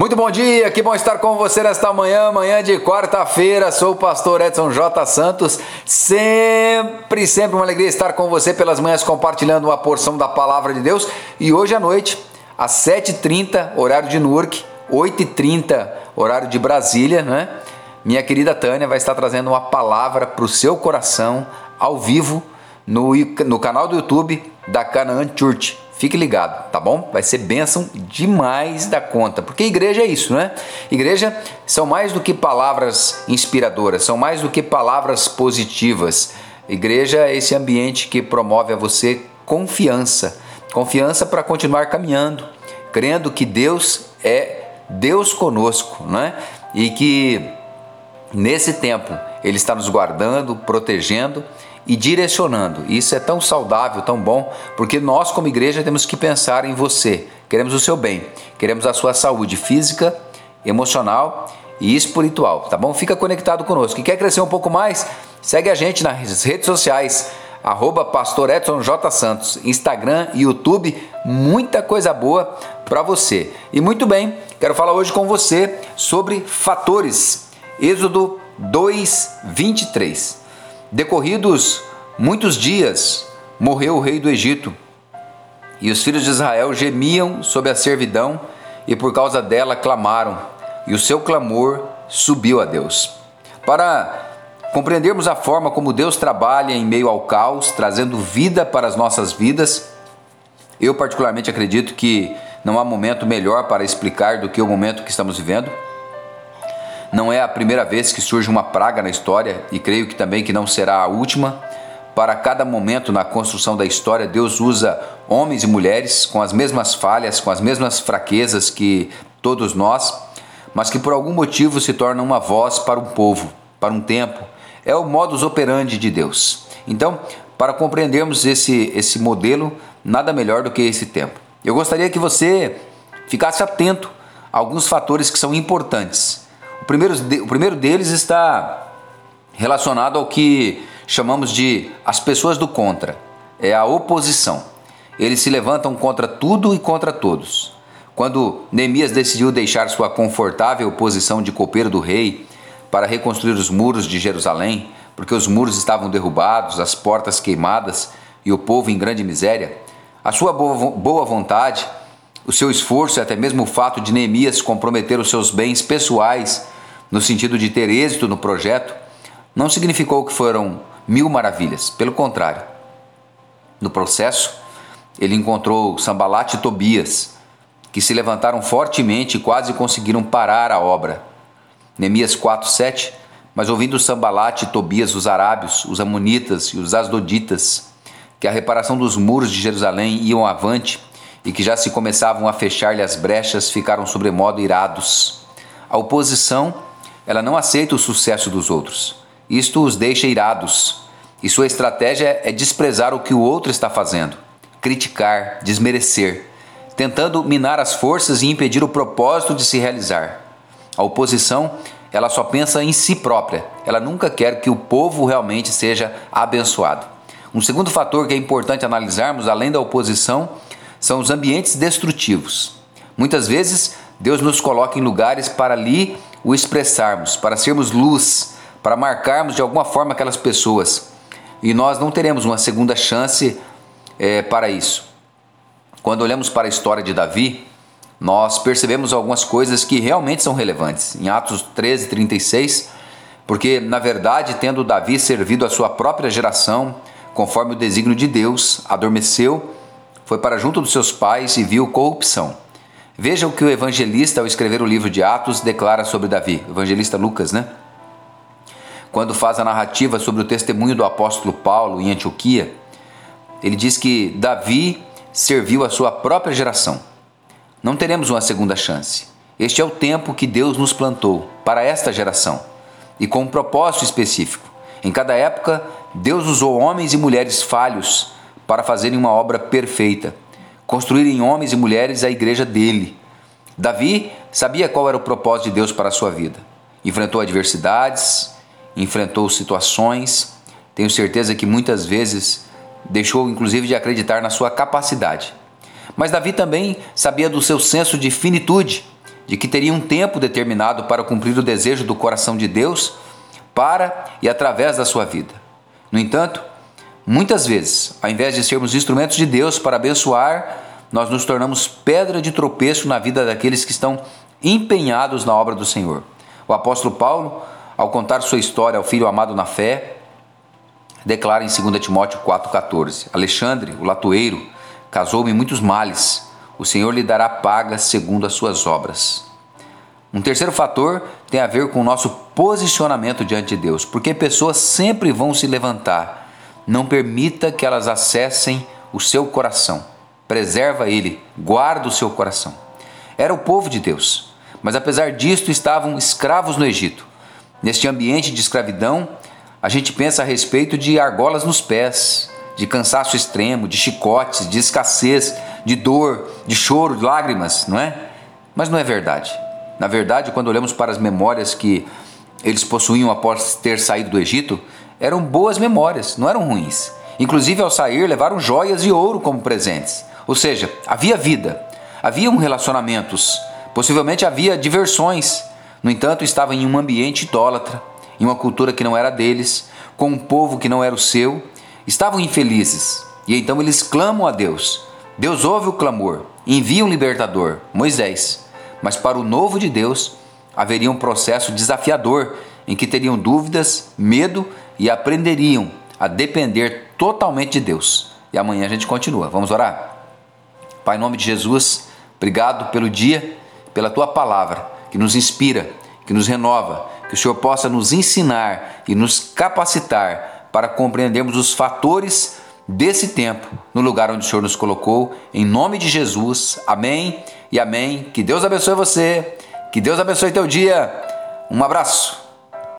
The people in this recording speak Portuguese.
Muito bom dia, que bom estar com você nesta manhã, manhã de quarta-feira. Sou o pastor Edson J. Santos. Sempre, sempre uma alegria estar com você pelas manhãs compartilhando uma porção da palavra de Deus. E hoje à noite, às 7h30, horário de Newark, 8h30, horário de Brasília, né? Minha querida Tânia vai estar trazendo uma palavra para o seu coração ao vivo no, no canal do YouTube da Canaan Church. Fique ligado, tá bom? Vai ser bênção demais da conta, porque igreja é isso, né? Igreja são mais do que palavras inspiradoras, são mais do que palavras positivas. Igreja é esse ambiente que promove a você confiança, confiança para continuar caminhando, crendo que Deus é Deus conosco, né? E que nesse tempo Ele está nos guardando, protegendo e direcionando. Isso é tão saudável, tão bom, porque nós, como igreja, temos que pensar em você. Queremos o seu bem, queremos a sua saúde física, emocional e espiritual, tá bom? Fica conectado conosco. E quer crescer um pouco mais? Segue a gente nas redes sociais, arroba Pastor Edson J. Santos, Instagram e YouTube, muita coisa boa para você. E muito bem, quero falar hoje com você sobre fatores. Êxodo 2, 23. Decorridos muitos dias, morreu o rei do Egito, e os filhos de Israel gemiam sob a servidão, e por causa dela clamaram, e o seu clamor subiu a Deus. Para compreendermos a forma como Deus trabalha em meio ao caos, trazendo vida para as nossas vidas, eu particularmente acredito que não há momento melhor para explicar do que o momento que estamos vivendo. Não é a primeira vez que surge uma praga na história e creio que também que não será a última. Para cada momento na construção da história, Deus usa homens e mulheres com as mesmas falhas, com as mesmas fraquezas que todos nós, mas que por algum motivo se tornam uma voz para um povo, para um tempo. É o modus operandi de Deus. Então, para compreendermos esse, esse modelo, nada melhor do que esse tempo. Eu gostaria que você ficasse atento a alguns fatores que são importantes primeiro, o primeiro deles está relacionado ao que chamamos de as pessoas do contra, é a oposição. Eles se levantam contra tudo e contra todos. Quando Neemias decidiu deixar sua confortável posição de copeiro do rei para reconstruir os muros de Jerusalém, porque os muros estavam derrubados, as portas queimadas e o povo em grande miséria, a sua boa vontade, o seu esforço e até mesmo o fato de Neemias comprometer os seus bens pessoais no sentido de ter êxito no projeto, não significou que foram mil maravilhas. Pelo contrário, no processo, ele encontrou Sambalat e Tobias, que se levantaram fortemente e quase conseguiram parar a obra. Neemias 4:7 Mas ouvindo Sambalat e Tobias, os arábios, os amonitas e os asdoditas, que a reparação dos muros de Jerusalém iam avante e que já se começavam a fechar-lhe as brechas, ficaram sobremodo irados. A oposição ela não aceita o sucesso dos outros. Isto os deixa irados. E sua estratégia é desprezar o que o outro está fazendo, criticar, desmerecer, tentando minar as forças e impedir o propósito de se realizar. A oposição, ela só pensa em si própria. Ela nunca quer que o povo realmente seja abençoado. Um segundo fator que é importante analisarmos, além da oposição, são os ambientes destrutivos. Muitas vezes, Deus nos coloca em lugares para ali o expressarmos, para sermos luz, para marcarmos de alguma forma aquelas pessoas. E nós não teremos uma segunda chance é, para isso. Quando olhamos para a história de Davi, nós percebemos algumas coisas que realmente são relevantes. Em Atos 13, 36, porque na verdade, tendo Davi servido a sua própria geração, conforme o desígnio de Deus, adormeceu, foi para junto dos seus pais e viu corrupção. Veja o que o evangelista, ao escrever o livro de Atos, declara sobre Davi, evangelista Lucas, né? Quando faz a narrativa sobre o testemunho do apóstolo Paulo em Antioquia, ele diz que Davi serviu a sua própria geração. Não teremos uma segunda chance. Este é o tempo que Deus nos plantou para esta geração e com um propósito específico. Em cada época, Deus usou homens e mulheres falhos para fazerem uma obra perfeita construir em homens e mulheres a igreja dele. Davi sabia qual era o propósito de Deus para a sua vida. Enfrentou adversidades, enfrentou situações, tenho certeza que muitas vezes deixou inclusive de acreditar na sua capacidade. Mas Davi também sabia do seu senso de finitude, de que teria um tempo determinado para cumprir o desejo do coração de Deus para e através da sua vida. No entanto, muitas vezes, ao invés de sermos instrumentos de Deus para abençoar, nós nos tornamos pedra de tropeço na vida daqueles que estão empenhados na obra do Senhor. O apóstolo Paulo, ao contar sua história ao filho amado na fé, declara em 2 Timóteo 4,14: Alexandre, o latoeiro, casou-me muitos males, o Senhor lhe dará paga segundo as suas obras. Um terceiro fator tem a ver com o nosso posicionamento diante de Deus, porque pessoas sempre vão se levantar. Não permita que elas acessem o seu coração. Preserva ele, guarda o seu coração. Era o povo de Deus, mas apesar disto estavam escravos no Egito. Neste ambiente de escravidão, a gente pensa a respeito de argolas nos pés, de cansaço extremo, de chicotes, de escassez, de dor, de choro, de lágrimas, não é? Mas não é verdade. Na verdade, quando olhamos para as memórias que eles possuíam após ter saído do Egito, eram boas memórias, não eram ruins. Inclusive, ao sair, levaram joias e ouro como presentes. Ou seja, havia vida, haviam relacionamentos, possivelmente havia diversões. No entanto, estavam em um ambiente idólatra, em uma cultura que não era deles, com um povo que não era o seu, estavam infelizes. E então eles clamam a Deus. Deus ouve o clamor, envia um libertador, Moisés. Mas para o novo de Deus haveria um processo desafiador em que teriam dúvidas, medo e aprenderiam a depender totalmente de Deus. E amanhã a gente continua. Vamos orar? Pai, em nome de Jesus, obrigado pelo dia, pela tua palavra que nos inspira, que nos renova, que o Senhor possa nos ensinar e nos capacitar para compreendermos os fatores desse tempo no lugar onde o Senhor nos colocou. Em nome de Jesus, amém e amém. Que Deus abençoe você, que Deus abençoe teu dia. Um abraço.